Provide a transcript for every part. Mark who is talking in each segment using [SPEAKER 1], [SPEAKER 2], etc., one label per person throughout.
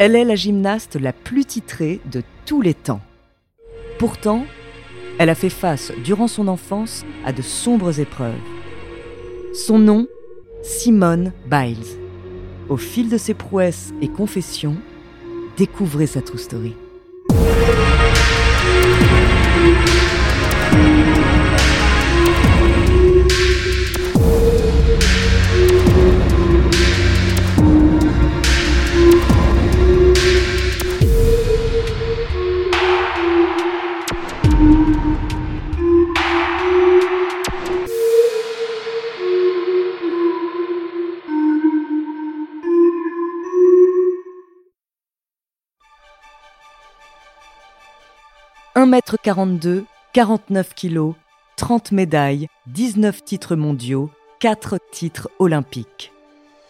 [SPEAKER 1] Elle est la gymnaste la plus titrée de tous les temps. Pourtant, elle a fait face durant son enfance à de sombres épreuves. Son nom, Simone Biles. Au fil de ses prouesses et confessions, découvrez sa true story. 1m42, 49 kg, 30 médailles, 19 titres mondiaux, 4 titres olympiques.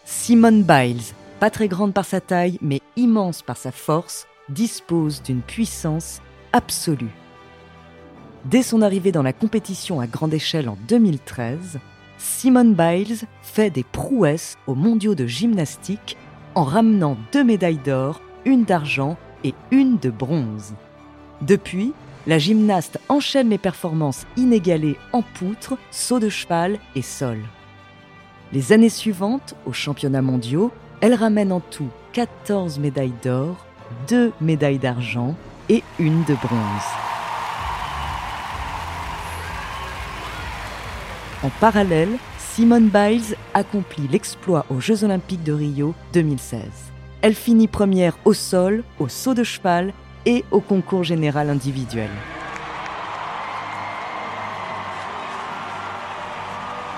[SPEAKER 1] Simone Biles, pas très grande par sa taille, mais immense par sa force, dispose d'une puissance absolue. Dès son arrivée dans la compétition à grande échelle en 2013, Simone Biles fait des prouesses aux mondiaux de gymnastique en ramenant deux médailles d'or, une d'argent et une de bronze. Depuis, la gymnaste enchaîne les performances inégalées en poutre, saut de cheval et sol. Les années suivantes, aux championnats mondiaux, elle ramène en tout 14 médailles d'or, 2 médailles d'argent et une de bronze. En parallèle, Simone Biles accomplit l'exploit aux Jeux olympiques de Rio 2016. Elle finit première au sol, au saut de cheval et au concours général individuel.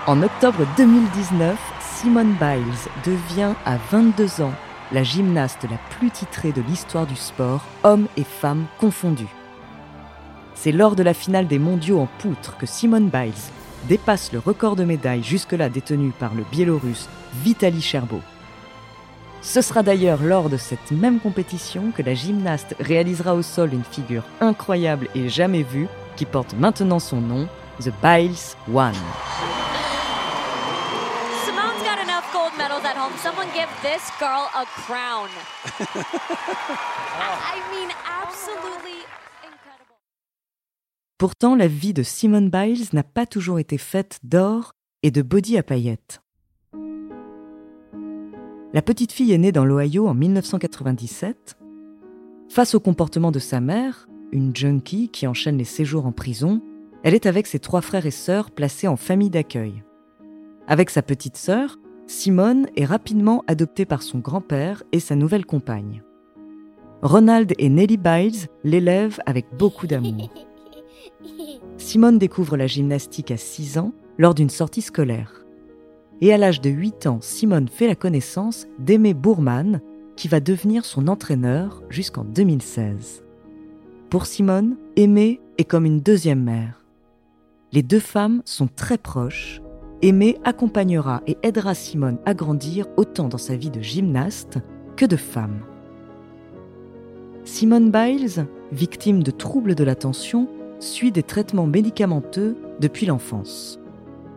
[SPEAKER 1] En octobre 2019, Simone Biles devient à 22 ans la gymnaste la plus titrée de l'histoire du sport, hommes et femmes confondus. C'est lors de la finale des mondiaux en poutre que Simone Biles dépasse le record de médailles jusque-là détenu par le Biélorusse Vitaly Cherbo. Ce sera d'ailleurs lors de cette même compétition que la gymnaste réalisera au sol une figure incroyable et jamais vue qui porte maintenant son nom, The Biles One.
[SPEAKER 2] Simone's got enough gold medals at home. Someone give this girl a crown. I mean, absolutely incredible.
[SPEAKER 1] Pourtant, la vie de Simone Biles n'a pas toujours été faite d'or et de body à paillettes. La petite fille est née dans l'Ohio en 1997. Face au comportement de sa mère, une junkie qui enchaîne les séjours en prison, elle est avec ses trois frères et sœurs placés en famille d'accueil. Avec sa petite sœur, Simone est rapidement adoptée par son grand-père et sa nouvelle compagne. Ronald et Nellie Biles l'élèvent avec beaucoup d'amour. Simone découvre la gymnastique à 6 ans lors d'une sortie scolaire et à l'âge de 8 ans, Simone fait la connaissance d'Aimé Bourman, qui va devenir son entraîneur jusqu'en 2016. Pour Simone, Aimé est comme une deuxième mère. Les deux femmes sont très proches. Aimé accompagnera et aidera Simone à grandir autant dans sa vie de gymnaste que de femme. Simone Biles, victime de troubles de l'attention, suit des traitements médicamenteux depuis l'enfance.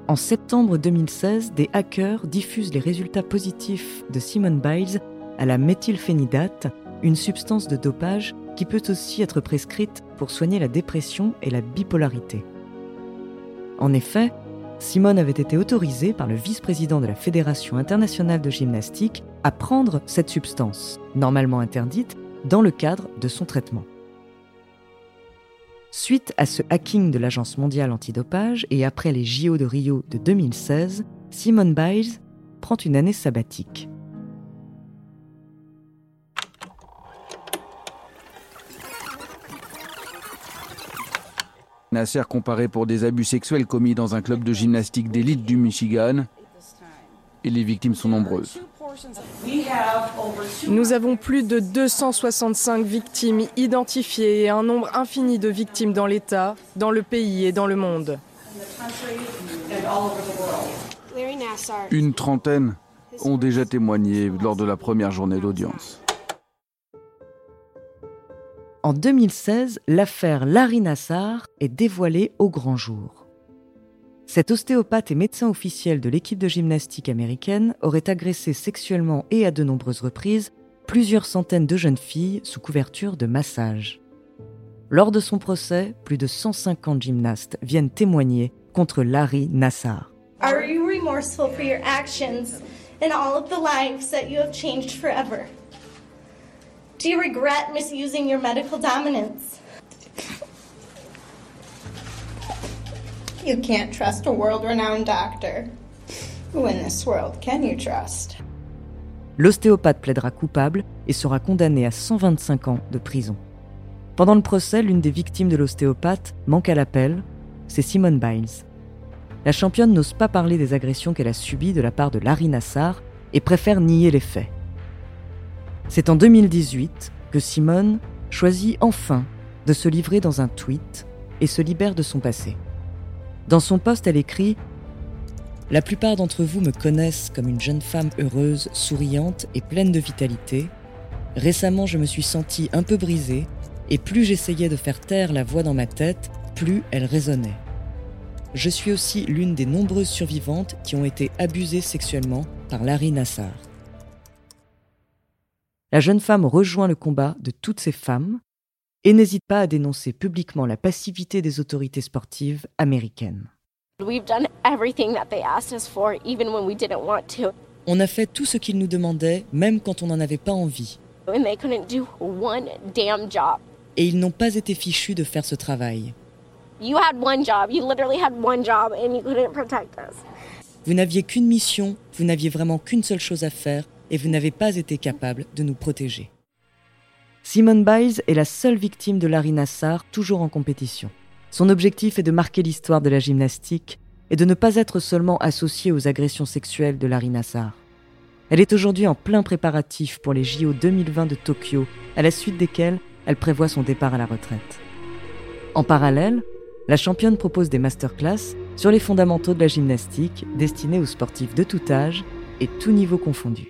[SPEAKER 1] En septembre 2016, des hackers diffusent les résultats positifs de Simone Biles à la méthylphénidate, une substance de dopage qui peut aussi être prescrite pour soigner la dépression et la bipolarité. En effet, Simone avait été autorisée par le vice-président de la Fédération internationale de gymnastique à prendre cette substance, normalement interdite, dans le cadre de son traitement. Suite à ce hacking de l'Agence mondiale antidopage et après les JO de Rio de 2016, Simone Biles prend une année sabbatique.
[SPEAKER 3] Nasser comparé pour des abus sexuels commis dans un club de gymnastique d'élite du Michigan. Et les victimes sont nombreuses.
[SPEAKER 4] Nous avons plus de 265 victimes identifiées et un nombre infini de victimes dans l'État, dans le pays et dans le monde.
[SPEAKER 3] Une trentaine ont déjà témoigné lors de la première journée d'audience.
[SPEAKER 1] En 2016, l'affaire Larry Nassar est dévoilée au grand jour. Cet ostéopathe et médecin officiel de l'équipe de gymnastique américaine aurait agressé sexuellement et à de nombreuses reprises plusieurs centaines de jeunes filles sous couverture de massage. Lors de son procès, plus de 150 gymnastes viennent témoigner contre Larry Nassar.
[SPEAKER 5] Are you remorseful for your actions and all of the lives that you have changed forever? Do you regret misusing your medical dominance? You can't trust a world renowned doctor. Who in this world can you trust?
[SPEAKER 1] L'ostéopathe plaidera coupable et sera condamné à 125 ans de prison. Pendant le procès, l'une des victimes de l'ostéopathe manque à l'appel, c'est Simone Biles. La championne n'ose pas parler des agressions qu'elle a subies de la part de Larry Nassar et préfère nier les faits. C'est en 2018 que Simone choisit enfin de se livrer dans un tweet et se libère de son passé. Dans son poste, elle écrit La plupart d'entre vous me connaissent comme une jeune femme heureuse, souriante et pleine de vitalité. Récemment, je me suis sentie un peu brisée et plus j'essayais de faire taire la voix dans ma tête, plus elle résonnait. Je suis aussi l'une des nombreuses survivantes qui ont été abusées sexuellement par Larry Nassar. La jeune femme rejoint le combat de toutes ces femmes et n'hésite pas à dénoncer publiquement la passivité des autorités sportives américaines. On a fait tout ce qu'ils nous demandaient, même quand on n'en avait pas envie. Et ils n'ont pas été fichus de faire ce travail. Vous n'aviez qu'une mission, vous n'aviez vraiment qu'une seule chose à faire, et vous n'avez pas été capable de nous protéger. Simone Biles est la seule victime de Larry Nassar toujours en compétition. Son objectif est de marquer l'histoire de la gymnastique et de ne pas être seulement associée aux agressions sexuelles de Larry Nassar. Elle est aujourd'hui en plein préparatif pour les JO 2020 de Tokyo, à la suite desquels elle prévoit son départ à la retraite. En parallèle, la championne propose des masterclass sur les fondamentaux de la gymnastique destinés aux sportifs de tout âge et tout niveau confondu.